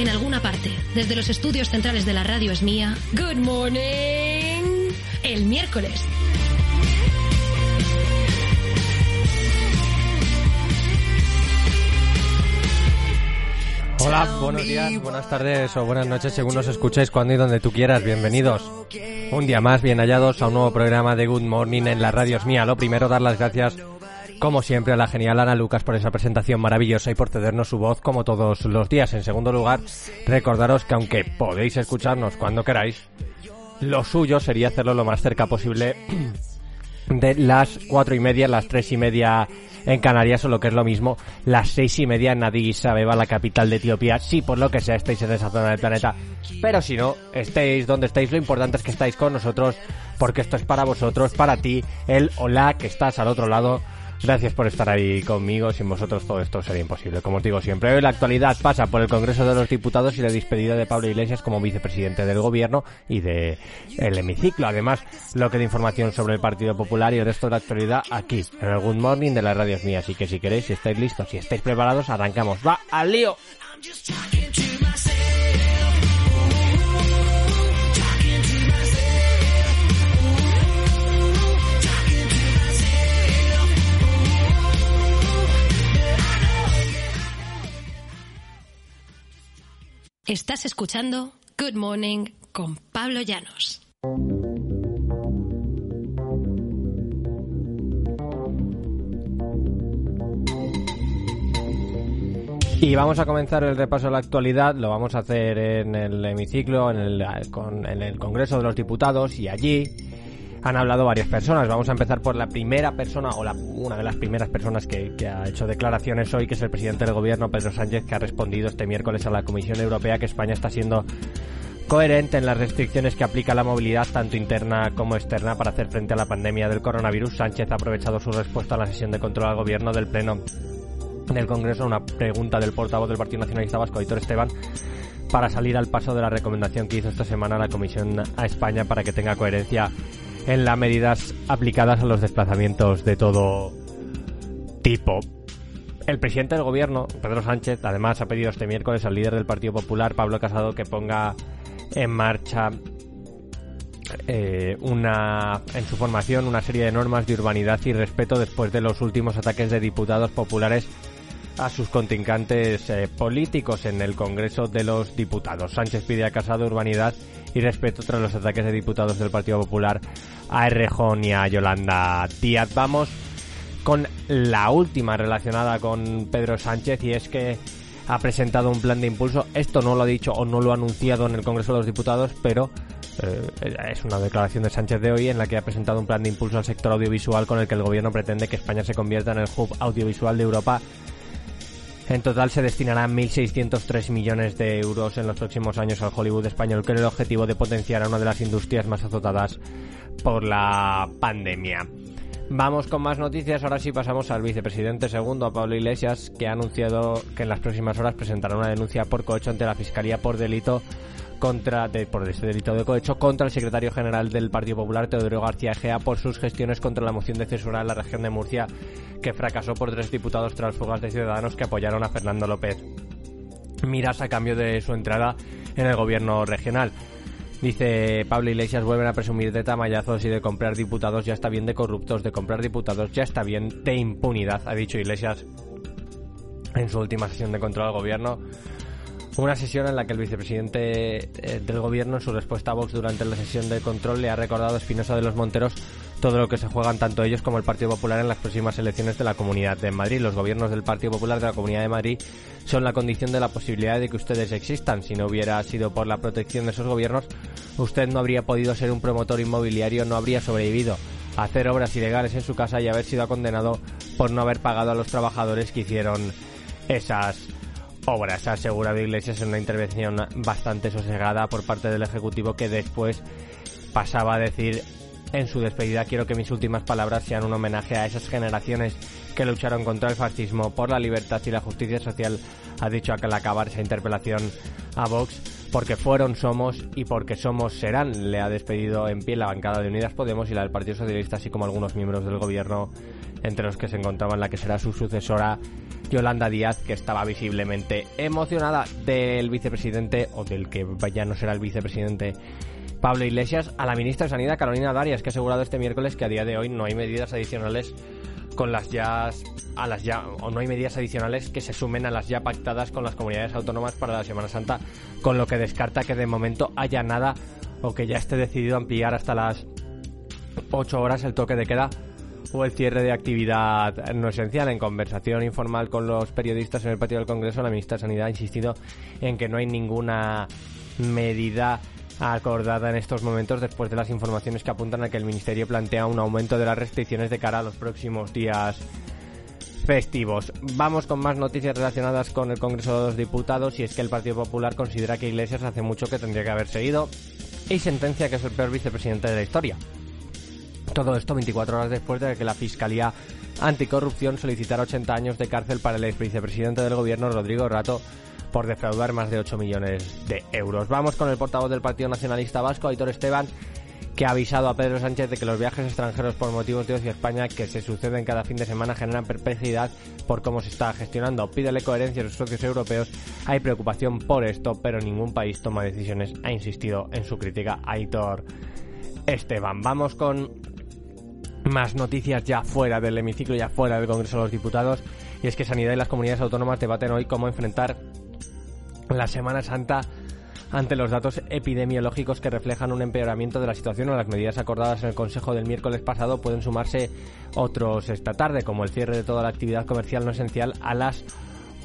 en alguna parte, desde los estudios centrales de la radio es mía. Good morning. El miércoles. Hola, buenos días, buenas tardes o buenas noches según nos escuchéis cuando y donde tú quieras. Bienvenidos. Un día más, bien hallados a un nuevo programa de Good Morning en la radio es mía. Lo primero, dar las gracias como siempre a la genial Ana Lucas por esa presentación maravillosa y por cedernos su voz como todos los días. En segundo lugar, recordaros que aunque podéis escucharnos cuando queráis, lo suyo sería hacerlo lo más cerca posible de las cuatro y media, las tres y media en Canarias o lo que es lo mismo, las seis y media en Addis Abeba, la capital de Etiopía. Si por lo que sea estáis en esa zona del planeta, pero si no, estéis donde estéis, lo importante es que estáis con nosotros, porque esto es para vosotros, para ti, el hola que estás al otro lado Gracias por estar ahí conmigo. Sin vosotros todo esto sería imposible. Como os digo siempre, hoy la actualidad pasa por el Congreso de los Diputados y la despedida de Pablo Iglesias como vicepresidente del Gobierno y de hemiciclo. Además, lo que de información sobre el Partido Popular y el resto de la actualidad aquí, en el Good Morning de las radios mías. Así que si queréis, si estáis listos, si estáis preparados, arrancamos. ¡Va al lío! Estás escuchando Good Morning con Pablo Llanos. Y vamos a comenzar el repaso de la actualidad. Lo vamos a hacer en el hemiciclo, en el, en el Congreso de los Diputados y allí han hablado varias personas. Vamos a empezar por la primera persona, o la, una de las primeras personas que, que, ha hecho declaraciones hoy, que es el presidente del gobierno, Pedro Sánchez, que ha respondido este miércoles a la Comisión Europea que España está siendo coherente en las restricciones que aplica la movilidad tanto interna como externa para hacer frente a la pandemia del coronavirus. Sánchez ha aprovechado su respuesta a la sesión de control al gobierno del Pleno del Congreso, una pregunta del portavoz del Partido Nacionalista Vasco, Aitor Esteban, para salir al paso de la recomendación que hizo esta semana la Comisión a España para que tenga coherencia en las medidas aplicadas a los desplazamientos de todo tipo. El presidente del gobierno, Pedro Sánchez, además ha pedido este miércoles al líder del Partido Popular, Pablo Casado, que ponga en marcha eh, una, en su formación una serie de normas de urbanidad y respeto después de los últimos ataques de diputados populares a sus contrincantes eh, políticos en el Congreso de los Diputados. Sánchez pide a Casado urbanidad y respeto tras los ataques de diputados del Partido Popular a Errejón y a Yolanda Díaz. Vamos con la última relacionada con Pedro Sánchez y es que ha presentado un plan de impulso. Esto no lo ha dicho o no lo ha anunciado en el Congreso de los Diputados, pero eh, es una declaración de Sánchez de hoy en la que ha presentado un plan de impulso al sector audiovisual con el que el gobierno pretende que España se convierta en el hub audiovisual de Europa en total se destinarán 1.603 millones de euros en los próximos años al Hollywood español con el objetivo de potenciar a una de las industrias más azotadas por la pandemia. Vamos con más noticias. Ahora sí pasamos al vicepresidente segundo, a Pablo Iglesias, que ha anunciado que en las próximas horas presentará una denuncia por cohecho ante la Fiscalía por delito contra de, por ese delito de cohecho contra el secretario general del Partido Popular, Teodoro García Gea, por sus gestiones contra la moción de censura en la región de Murcia, que fracasó por tres diputados tras fugas de ciudadanos que apoyaron a Fernando López Miras a cambio de su entrada en el gobierno regional. Dice Pablo Iglesias, vuelven a presumir de tamayazos y de comprar diputados, ya está bien de corruptos, de comprar diputados, ya está bien de impunidad, ha dicho Iglesias en su última sesión de control al gobierno una sesión en la que el vicepresidente eh, del gobierno, en su respuesta a Vox durante la sesión de control, le ha recordado a Espinosa de los Monteros todo lo que se juegan tanto ellos como el Partido Popular en las próximas elecciones de la Comunidad de Madrid. Los gobiernos del Partido Popular de la Comunidad de Madrid son la condición de la posibilidad de que ustedes existan. Si no hubiera sido por la protección de esos gobiernos, usted no habría podido ser un promotor inmobiliario, no habría sobrevivido a hacer obras ilegales en su casa y haber sido condenado por no haber pagado a los trabajadores que hicieron esas obras. Ha asegurado Iglesias en una intervención bastante sosegada por parte del Ejecutivo que después pasaba a decir en su despedida quiero que mis últimas palabras sean un homenaje a esas generaciones que lucharon contra el fascismo por la libertad y la justicia social, ha dicho al acabar esa interpelación a Vox, porque fueron, somos y porque somos serán. Le ha despedido en pie la bancada de Unidas Podemos y la del Partido Socialista, así como algunos miembros del gobierno entre los que se encontraba la que será su sucesora Yolanda Díaz, que estaba visiblemente emocionada del vicepresidente, o del que ya no será el vicepresidente Pablo Iglesias, a la ministra de Sanidad, Carolina Darias, que ha asegurado este miércoles que a día de hoy no hay medidas adicionales con las ya a las ya o no hay medidas adicionales que se sumen a las ya pactadas con las comunidades autónomas para la Semana Santa, con lo que descarta que de momento haya nada o que ya esté decidido ampliar hasta las 8 horas el toque de queda o el cierre de actividad no esencial. En conversación informal con los periodistas en el patio del Congreso, la ministra de Sanidad ha insistido en que no hay ninguna medida acordada en estos momentos después de las informaciones que apuntan a que el Ministerio plantea un aumento de las restricciones de cara a los próximos días festivos. Vamos con más noticias relacionadas con el Congreso de los Diputados y es que el Partido Popular considera que Iglesias hace mucho que tendría que haberse ido y sentencia que es el peor vicepresidente de la historia. Todo esto 24 horas después de que la Fiscalía Anticorrupción solicitara 80 años de cárcel para el ex vicepresidente del gobierno, Rodrigo Rato, por defraudar más de 8 millones de euros. Vamos con el portavoz del Partido Nacionalista Vasco, Aitor Esteban, que ha avisado a Pedro Sánchez de que los viajes extranjeros por motivos de ocio a España que se suceden cada fin de semana generan perplejidad por cómo se está gestionando. Pídele coherencia a los socios europeos. Hay preocupación por esto, pero ningún país toma decisiones. Ha insistido en su crítica Aitor Esteban. Vamos con más noticias ya fuera del hemiciclo, ya fuera del Congreso de los Diputados, y es que Sanidad y las comunidades autónomas debaten hoy cómo enfrentar la Semana Santa ante los datos epidemiológicos que reflejan un empeoramiento de la situación o las medidas acordadas en el Consejo del miércoles pasado pueden sumarse otros esta tarde, como el cierre de toda la actividad comercial no esencial a las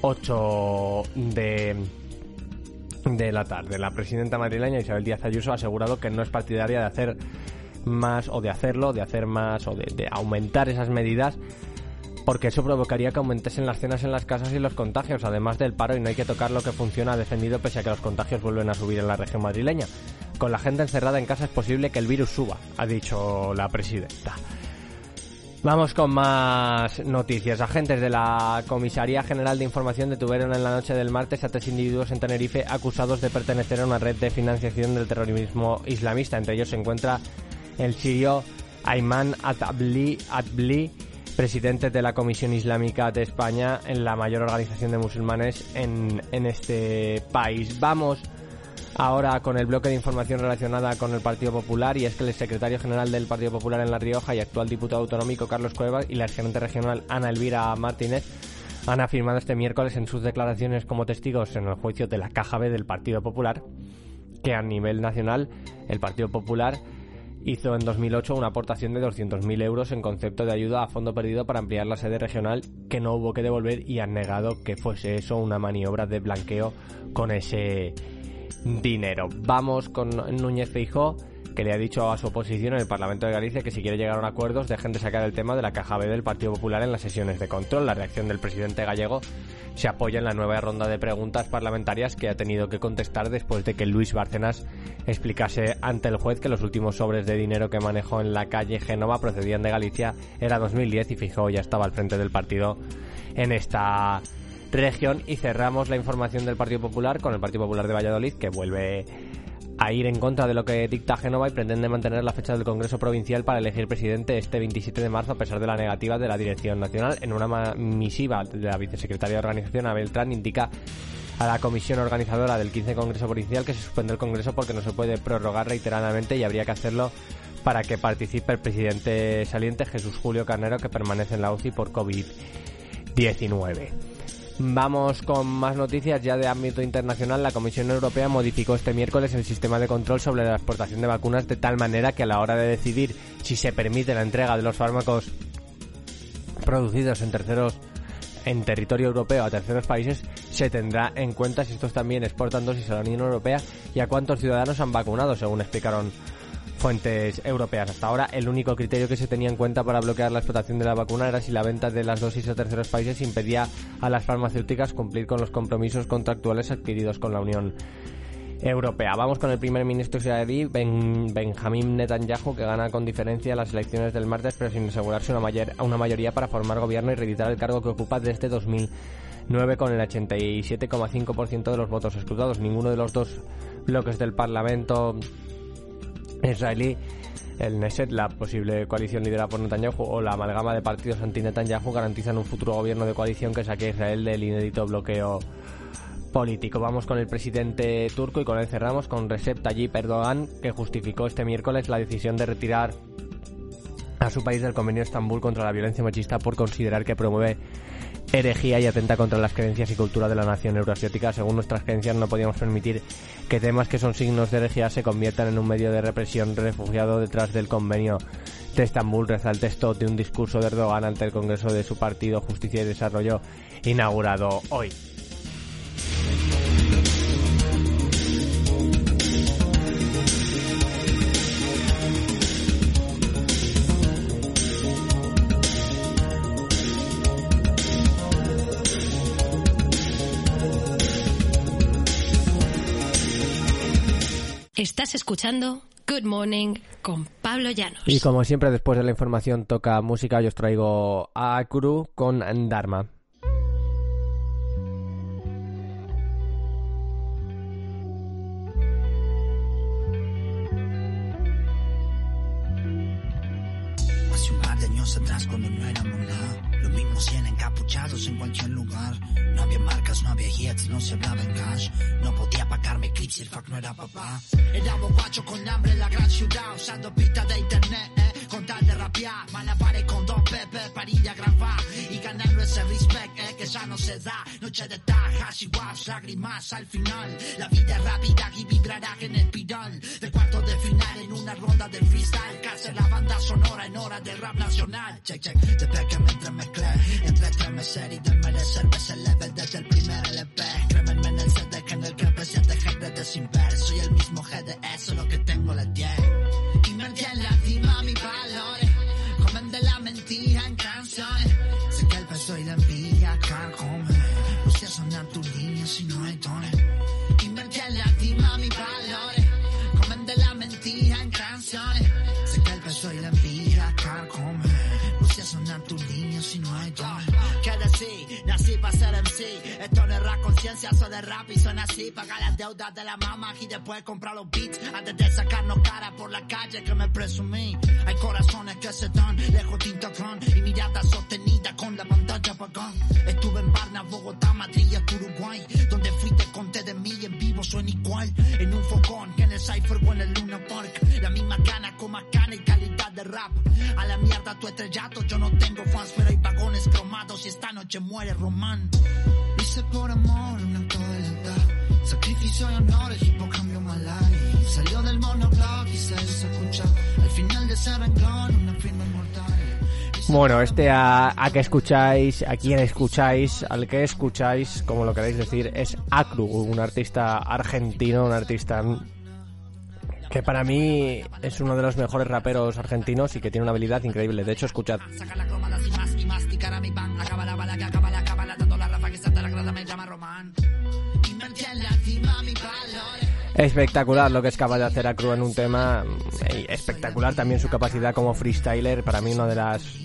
8 de de la tarde. La presidenta madrileña Isabel Díaz Ayuso ha asegurado que no es partidaria de hacer más o de hacerlo, de hacer más o de, aumentar esas medidas porque eso provocaría que aumentasen las cenas en las casas y los contagios, además del paro, y no hay que tocar lo que funciona, defendido pese a que los contagios vuelven a subir en la región madrileña. Con la gente encerrada en casa es posible que el virus suba, ha dicho la presidenta. Vamos con más noticias. Agentes de la Comisaría General de Información detuvieron en la noche del martes a tres individuos en Tenerife acusados de pertenecer a una red de financiación del terrorismo islamista. Entre ellos se encuentra el sirio Ayman Atbli, Atbli, presidente de la Comisión Islámica de España, en la mayor organización de musulmanes en, en este país. Vamos ahora con el bloque de información relacionada con el Partido Popular y es que el secretario general del Partido Popular en La Rioja y actual diputado autonómico Carlos Cuevas y la gerente regional Ana Elvira Martínez han afirmado este miércoles en sus declaraciones como testigos en el juicio de la Caja B del Partido Popular que a nivel nacional el Partido Popular hizo en 2008 una aportación de 200.000 euros en concepto de ayuda a fondo perdido para ampliar la sede regional que no hubo que devolver y han negado que fuese eso una maniobra de blanqueo con ese dinero. Vamos con Núñez Feijó que le ha dicho a su oposición en el Parlamento de Galicia que si quiere llegar a un acuerdo dejen de sacar el tema de la caja B del Partido Popular en las sesiones de control. La reacción del presidente gallego se apoya en la nueva ronda de preguntas parlamentarias que ha tenido que contestar después de que Luis Bárcenas explicase ante el juez que los últimos sobres de dinero que manejó en la calle Génova procedían de Galicia. Era 2010 y Fijó ya estaba al frente del partido en esta región y cerramos la información del Partido Popular con el Partido Popular de Valladolid que vuelve a ir en contra de lo que dicta Génova y pretende mantener la fecha del Congreso Provincial para elegir presidente este 27 de marzo a pesar de la negativa de la Dirección Nacional. En una misiva de la vicesecretaria de Organización, Abel Trán, indica a la comisión organizadora del 15 Congreso Provincial que se suspende el Congreso porque no se puede prorrogar reiteradamente y habría que hacerlo para que participe el presidente saliente Jesús Julio Carnero que permanece en la UCI por COVID-19. Vamos con más noticias ya de ámbito internacional. La Comisión Europea modificó este miércoles el sistema de control sobre la exportación de vacunas de tal manera que a la hora de decidir si se permite la entrega de los fármacos producidos en terceros en territorio europeo a terceros países se tendrá en cuenta si estos también exportan dosis a la Unión Europea y a cuántos ciudadanos han vacunado, según explicaron fuentes europeas. Hasta ahora, el único criterio que se tenía en cuenta para bloquear la explotación de la vacuna era si la venta de las dosis a terceros países impedía a las farmacéuticas cumplir con los compromisos contractuales adquiridos con la Unión Europea. Vamos con el primer ministro israelí, ben, Benjamín Netanyahu, que gana con diferencia las elecciones del martes, pero sin asegurarse una, mayor, una mayoría para formar gobierno y reeditar el cargo que ocupa desde 2009 con el 87,5% de los votos escrutados. Ninguno de los dos bloques del Parlamento israelí el Neset, la posible coalición liderada por Netanyahu o la amalgama de partidos anti-Netanyahu garantizan un futuro gobierno de coalición que saque a Israel del inédito bloqueo político. Vamos con el presidente turco y con él cerramos con Recep Tayyip Erdogan, que justificó este miércoles la decisión de retirar a su país del convenio de Estambul contra la violencia machista por considerar que promueve herejía y atenta contra las creencias y cultura de la nación euroasiática. Según nuestras creencias, no podíamos permitir que temas que son signos de herejía se conviertan en un medio de represión refugiado detrás del convenio de Estambul. Reza el texto de un discurso de Erdogan ante el Congreso de su partido Justicia y Desarrollo inaugurado hoy. Estás escuchando Good Morning con Pablo Llanos. Y como siempre, después de la información toca música, yo os traigo a Kuru con Dharma. Hace un par de años atrás cuando no éramos nada Los mismos 100 encapuchados en cualquier lugar No había marcas, no había hits, no se hablaba en cash y el fuck no era papá. Era bobacho con hambre en la gran ciudad Usando pistas de internet, eh, con tal de rapear. Malabares con dos pepe para ir a grabar Y ganando ese respect, eh, que ya no se da. Noche de tajas y waps, lágrimas al final. La vida es rápida y vibrará en el piral De cuarto de final en una ronda de freestyle. Casi la banda sonora en hora del rap nacional. Check, check, desde que me entremezclé Entre estremecer y desmerecer Ves el level desde el primer LP Crémenme en el CD sin ver Soy el mismo GDS, solo que tengo la 10 Nací para ser MC Esto no es rap conciencia, soy de rap y suena así. Pagar las deudas de la mamá y después comprar los beats. Antes de sacarnos cara por la calle que me presumí. Hay corazones que se dan lejos de Instagram Y sostenida con la Estuve en Barna, Bogotá, Madrid y hasta Uruguay Donde fui te conté de mí en vivo suena igual En un fogón, en el Cypher o en el Luna Park La misma gana con más y calidad de rap A la mierda tu estrellato, yo no tengo fans Pero hay vagones cromados y esta noche muere Román. Hice por amor un acto de Sacrificio y honor, el hop cambió my Salió del monoblog y se hizo escuchar Al final de ese renglón, una inmortal Bueno, este a, a que escucháis, a quien escucháis, al que escucháis, como lo queréis decir, es Acru, un artista argentino, un artista que para mí es uno de los mejores raperos argentinos y que tiene una habilidad increíble. De hecho, escuchad. A Espectacular lo que es capaz de hacer Acru en un tema. y espectacular también su capacidad como freestyler. Para mí una de las...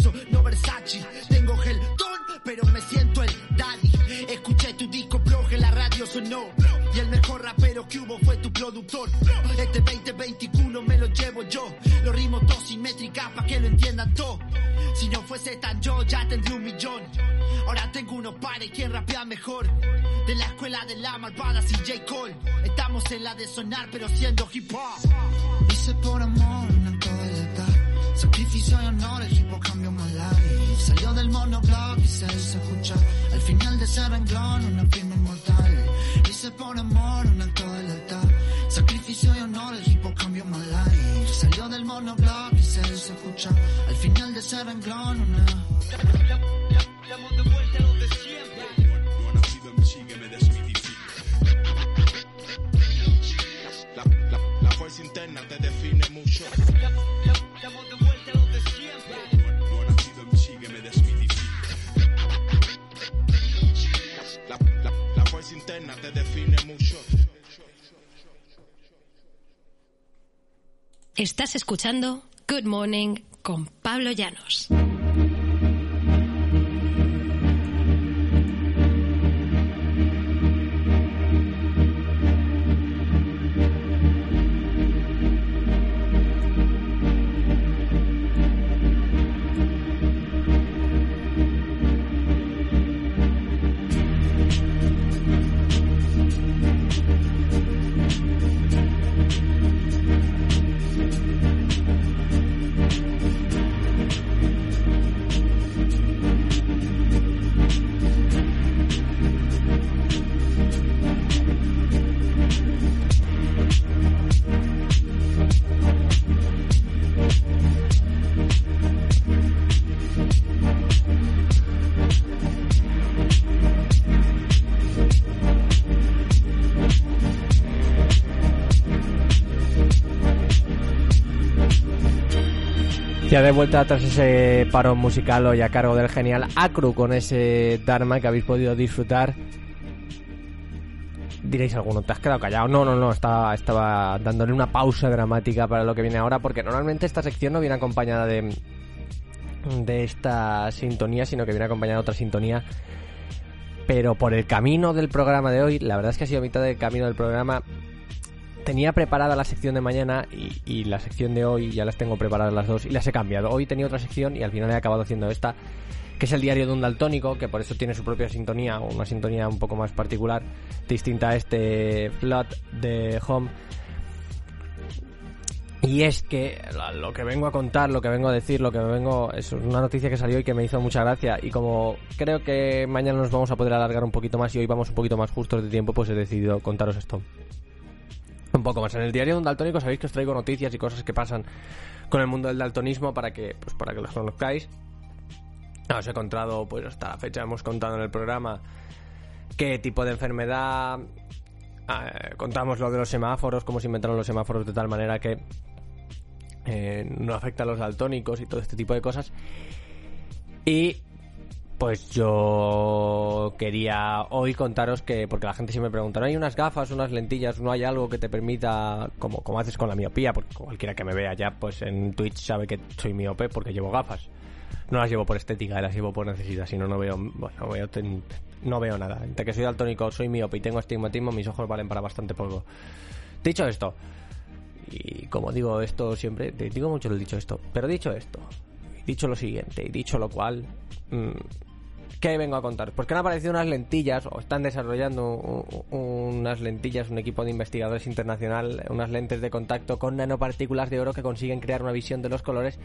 Unos pares, quien rapea mejor? De la escuela de la malvada, J. Cole. Estamos en la de sonar, pero siendo hip hop. Hice por amor un acto de lealtad. Sacrificio y honor, el hip hop cambió my life. Salió del monoblog y se hizo escuchar. Al final de ese renglón, una firma inmortal. Hice por amor un acto de lealtad. Sacrificio y honor, el hip hop cambió my life. Salió del monoblog y se hizo escuchar. Al final de ese renglón, una. No de La, interna te define mucho. Estás escuchando Good Morning con Pablo Llanos. De vuelta tras ese paro musical hoy a cargo del genial Acru con ese Dharma que habéis podido disfrutar. Diréis alguno, ¿te has quedado callado? No, no, no, estaba, estaba dándole una pausa dramática para lo que viene ahora porque normalmente esta sección no viene acompañada de, de esta sintonía, sino que viene acompañada de otra sintonía. Pero por el camino del programa de hoy, la verdad es que ha sido mitad del camino del programa, tenía preparada la sección de mañana y, la sección de hoy ya las tengo preparadas las dos y las he cambiado. Hoy tenía otra sección y al final he acabado haciendo esta, que es el diario de un daltónico, que por eso tiene su propia sintonía, una sintonía un poco más particular, distinta a este Flood de Home. Y es que lo que vengo a contar, lo que vengo a decir, lo que me vengo. Es una noticia que salió y que me hizo mucha gracia. Y como creo que mañana nos vamos a poder alargar un poquito más y hoy vamos un poquito más justos de tiempo, pues he decidido contaros esto un poco más. En el diario de un daltónico sabéis que os traigo noticias y cosas que pasan con el mundo del daltonismo para que, pues para que los conozcáis. Os he contado, pues hasta la fecha hemos contado en el programa qué tipo de enfermedad. Eh, contamos lo de los semáforos, cómo se inventaron los semáforos de tal manera que eh, no afecta a los daltónicos y todo este tipo de cosas. Y pues yo quería hoy contaros que, porque la gente siempre me pregunta, ¿no hay unas gafas, unas lentillas, no hay algo que te permita, como, como haces con la miopía? Porque cualquiera que me vea ya, pues en Twitch sabe que soy miope porque llevo gafas. No las llevo por estética, las llevo por necesidad, si no, no veo, bueno, no veo, no veo nada. Entre que soy daltónico, soy miope y tengo astigmatismo, mis ojos valen para bastante poco. Dicho esto, y como digo esto siempre, digo mucho lo dicho esto, pero dicho esto, dicho lo siguiente, y dicho lo cual... Mmm, ¿Qué vengo a contar? Porque han aparecido unas lentillas, o están desarrollando unas lentillas, un equipo de investigadores internacional, unas lentes de contacto con nanopartículas de oro que consiguen crear una visión de los colores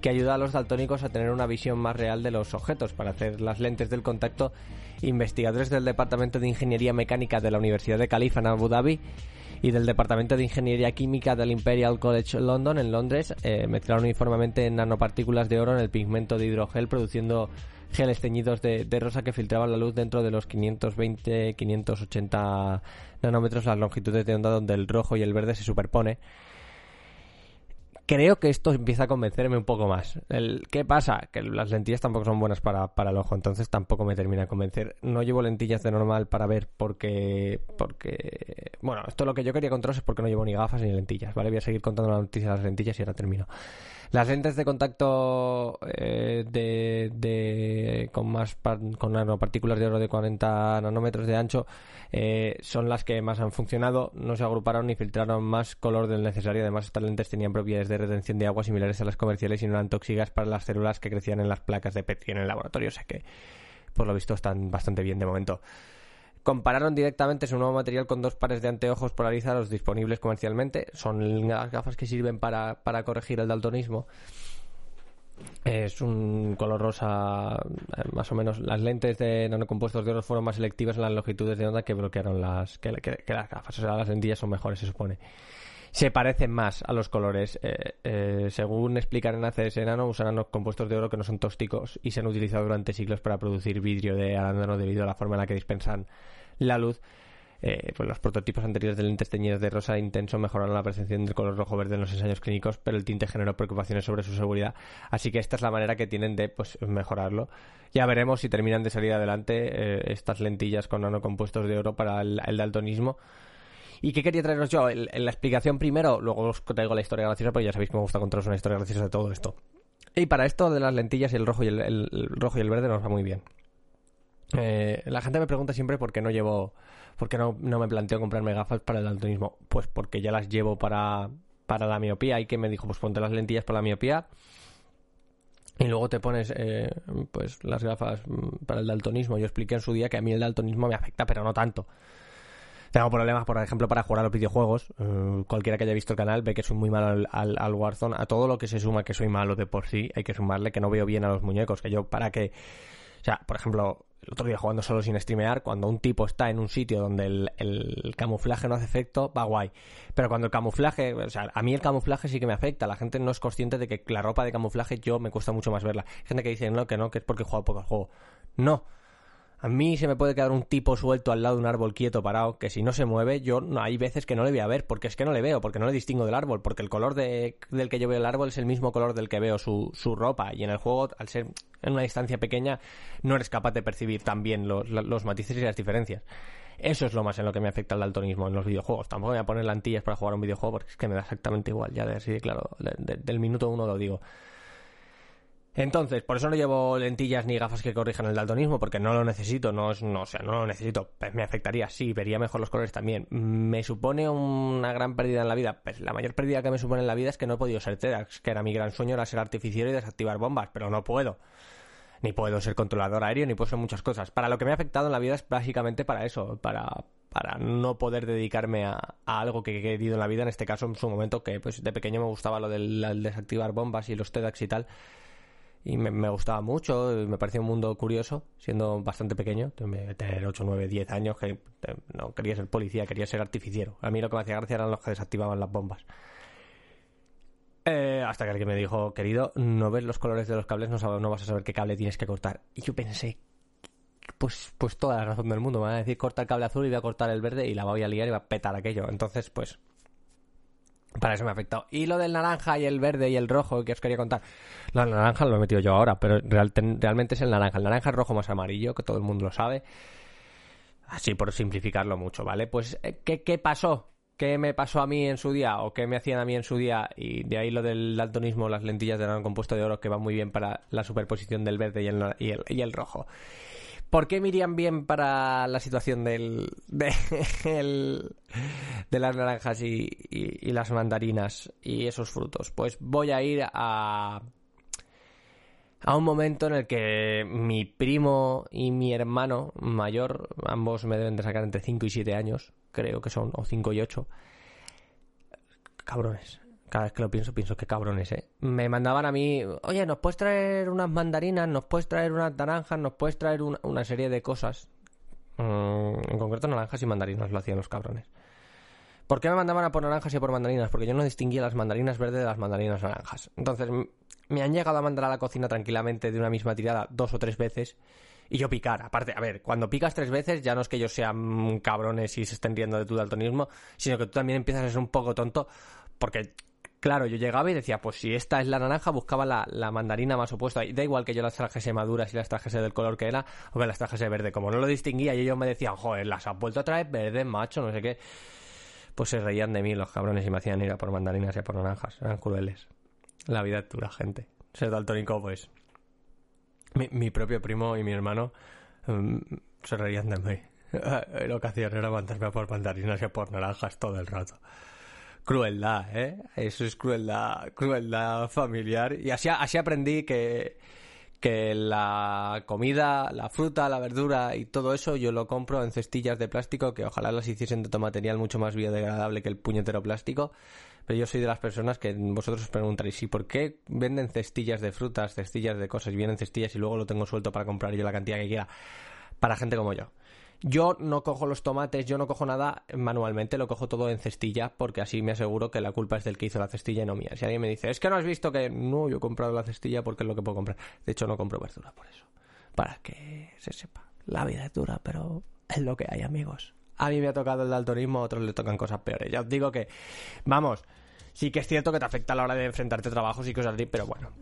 que ayuda a los daltónicos a tener una visión más real de los objetos. Para hacer las lentes del contacto, investigadores del Departamento de Ingeniería Mecánica de la Universidad de Califa en Abu Dhabi y del Departamento de Ingeniería Química del Imperial College London en Londres eh, mezclaron uniformemente nanopartículas de oro en el pigmento de hidrogel produciendo geles teñidos de, de, rosa que filtraban la luz dentro de los 520-580 nanómetros las longitudes de onda donde el rojo y el verde se superpone. Creo que esto empieza a convencerme un poco más. El, ¿Qué pasa? Que las lentillas tampoco son buenas para, para el ojo, entonces tampoco me termina de convencer. No llevo lentillas de normal para ver porque... porque Bueno, esto lo que yo quería contaros es porque no llevo ni gafas ni lentillas, ¿vale? Voy a seguir contando la noticia de las lentillas y ahora termino. Las lentes de contacto eh, de, de, con más con nanopartículas de oro de 40 nanómetros de ancho eh, son las que más han funcionado. No se agruparon ni filtraron más color del necesario. Además, estas lentes tenían propiedades de retención de agua similares a las comerciales y no eran tóxicas para las células que crecían en las placas de PET en el laboratorio. O sea que, por lo visto, están bastante bien de momento. Compararon directamente su nuevo material con dos pares de anteojos polarizados disponibles comercialmente. Son las gafas que sirven para, para corregir el daltonismo. Es un color rosa, más o menos. Las lentes de nanocompuestos de oro fueron más selectivas en las longitudes de onda que bloquearon las, que, que, que las gafas. O sea, las lentillas son mejores, se supone se parecen más a los colores. Eh, eh, según explican en ACS Nano, usan compuestos de oro que no son tóxicos y se han utilizado durante siglos para producir vidrio de arándano debido a la forma en la que dispensan la luz. Eh, pues los prototipos anteriores de lentes teñidos de rosa intenso mejoraron la percepción del color rojo-verde en los ensayos clínicos, pero el tinte generó preocupaciones sobre su seguridad. Así que esta es la manera que tienen de pues, mejorarlo. Ya veremos si terminan de salir adelante eh, estas lentillas con nanocompuestos de oro para el, el daltonismo. ¿Y qué quería traeros yo? El- el- la explicación primero, luego os traigo la historia graciosa, porque ya sabéis que me gusta contaros una historia graciosa de todo esto. Y para esto de las lentillas el rojo y el, el- el rojo y el verde nos va muy bien. Eh, la gente me pregunta siempre por qué no llevo, por qué no, no me planteo comprarme gafas para el daltonismo. Pues porque ya las llevo para, para la miopía y que me dijo, pues ponte las lentillas para la miopía y luego te pones eh, pues las gafas mm, para el daltonismo. Yo expliqué en su día que a mí el daltonismo me afecta, pero no tanto. Tengo problemas, por ejemplo, para jugar a los videojuegos. Eh, cualquiera que haya visto el canal ve que soy muy malo al, al, al Warzone. A todo lo que se suma que soy malo de por sí, hay que sumarle que no veo bien a los muñecos. Que yo, para que. O sea, por ejemplo, el otro día jugando solo sin streamear, cuando un tipo está en un sitio donde el, el camuflaje no hace efecto, va guay. Pero cuando el camuflaje, o sea, a mí el camuflaje sí que me afecta. La gente no es consciente de que la ropa de camuflaje yo me cuesta mucho más verla. Gente que dice, no, que no, que es porque he jugado poco al juego. No. A mí se me puede quedar un tipo suelto al lado de un árbol quieto parado que si no se mueve, yo no hay veces que no le voy a ver, porque es que no le veo, porque no le distingo del árbol, porque el color de, del que yo veo el árbol es el mismo color del que veo su, su ropa. Y en el juego, al ser en una distancia pequeña, no eres capaz de percibir tan bien los, los matices y las diferencias. Eso es lo más en lo que me afecta el daltonismo en los videojuegos. Tampoco me voy a poner lentillas para jugar un videojuego porque es que me da exactamente igual, ya de así claro, de- del minuto uno lo digo. Entonces, por eso no llevo lentillas ni gafas que corrijan el daltonismo, porque no lo necesito, no, es, no, o sea, no lo necesito. Pues me afectaría, sí, vería mejor los colores también. ¿Me supone una gran pérdida en la vida? Pues la mayor pérdida que me supone en la vida es que no he podido ser TEDx, que era mi gran sueño, era ser artificiero y desactivar bombas, pero no puedo. Ni puedo ser controlador aéreo, ni puedo ser muchas cosas. Para lo que me ha afectado en la vida es básicamente para eso, para, para no poder dedicarme a, a algo que he querido en la vida, en este caso en su momento, que pues de pequeño me gustaba lo del el desactivar bombas y los TEDx y tal y me, gustaba mucho, me parecía un mundo curioso, siendo bastante pequeño, tener 8, 9, 10 años, que no quería ser policía, quería ser artificiero. A mí lo que me hacía gracia eran los que desactivaban las bombas. Eh, hasta que alguien me dijo, querido, no ves los colores de los cables, no, sabes, no vas a saber qué cable tienes que cortar. Y yo pensé, pues, pues toda la razón del mundo, me van a decir corta el cable azul y voy a cortar el verde y la voy a liar y va a petar aquello. Entonces, pues, para eso me ha afectado. Y lo del naranja y el verde y el rojo que os quería contar. No, el naranja lo he metido yo ahora, pero realmente es el naranja. El naranja es rojo más amarillo, que todo el mundo lo sabe. Así por simplificarlo mucho, ¿vale? Pues, eh, ¿qué, qué pasó? ¿Qué me pasó a mí en su día? ¿O qué me hacían a mí en su día? Y de ahí lo del daltonismo, las lentillas de nano compuesto de oro que van muy bien para la superposición del verde y el, y el, y el rojo. ¿Por qué me irían bien para la situación del, de, el- de las naranjas y, y- y las mandarinas y esos frutos? Pues voy a ir a, a un momento en el que mi primo y mi hermano mayor, ambos me deben de sacar entre 5 y 7 años, creo que son, o 5 y 8. Cabrones. Cada vez que lo pienso, pienso que cabrones, ¿eh? Me mandaban a mí, oye, ¿nos puedes traer unas mandarinas? ¿Nos puedes traer unas naranjas? ¿Nos puedes traer una, serie de cosas? Mm, en concreto, naranjas y mandarinas lo hacían los cabrones. ¿Por qué me mandaban a por naranjas y por mandarinas? Porque yo no distinguía las mandarinas verdes de las mandarinas naranjas. Entonces, me han llegado a mandar a la cocina tranquilamente de una misma tirada dos o tres veces y yo picar. Aparte, a ver, cuando picas tres veces ya no es que ellos sean cabrones y se estén riendo de tu daltonismo, sino que tú también empiezas a ser un poco tonto porque, claro, yo llegaba y decía, pues si esta es la naranja, buscaba la, mandarina más opuesta. Y da igual que yo las trajese maduras y las trajese del color que era o que las trajese verde. Como no lo distinguía y ellos me decían, joder, las has vuelto a traer verde, macho, no sé qué. Pues se reían de mí los cabrones y me hacían ir a por mandarinas y a por naranjas. Eran crueles. La vida es dura, gente. Ser daltónico, pues. Mi, mi propio primo y mi hermano mm, se reían de mí. Lo que hacían era mandarme a por mandarinas y a por naranjas todo el rato. Crueldad, ¿eh? Eso es crueldad, crueldad familiar. Y así, así aprendí que, que la comida, la fruta, la verdura y todo eso yo lo compro en cestillas de plástico que ojalá las hiciesen de otro material mucho más biodegradable que el puñetero plástico. Pero yo soy de las personas que vosotros os preguntaréis, ¿y por qué venden cestillas de frutas, cestillas de cosas, y vienen cestillas y luego lo tengo suelto para comprar yo la cantidad que quiera? Para gente como yo. Yo no cojo los tomates, yo no cojo nada manualmente, lo cojo todo en cestilla porque así me aseguro que la culpa es del que hizo la cestilla y no mía. Si alguien me dice, es que no has visto que no, yo he comprado la cestilla porque es lo que puedo comprar. De hecho, no compro verdura por eso. Para que se sepa. La vida es dura, pero es lo que hay, amigos. A mí me ha tocado el daltonismo, a otros le tocan cosas peores. Ya os digo que, vamos, sí que es cierto que te afecta a la hora de enfrentarte a trabajos y cosas así, pero bueno.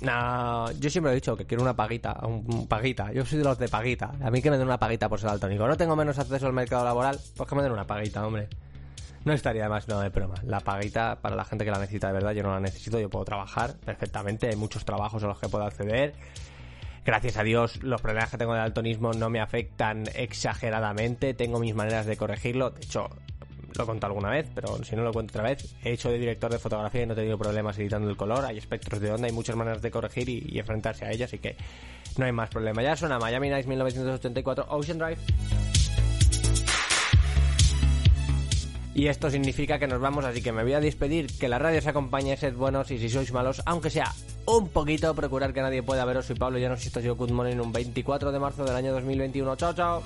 No, yo siempre he dicho que quiero una paguita, un, paguita. Yo soy de los de paguita. A mí que me den una paguita por ser daltónico. No tengo menos acceso al mercado laboral, pues que me den una paguita, hombre. No estaría más, no, de broma. La paguita, para la gente que la necesita de verdad, yo no la necesito, yo puedo trabajar perfectamente, hay muchos trabajos a los que puedo acceder. Gracias a Dios, los problemas que tengo de daltonismo no me afectan exageradamente, tengo mis maneras de corregirlo. De hecho, lo he contado alguna vez, pero si no lo cuento otra vez, he hecho de director de fotografía y no he tenido problemas editando el color, hay espectros de onda, hay muchas maneras de corregir y, enfrentarse a ellas, así que no hay más problema. Ya suena Miami Nights 1984 Ocean Drive. Y esto significa que nos vamos, así que me voy a despedir. Que la radio se acompañe, sed buenos y si sois malos, aunque sea un poquito, procurar que nadie pueda veros. Soy Pablo Llanos y esto ha sido Good Morning un 24 de marzo del año 2021. Chao, chao.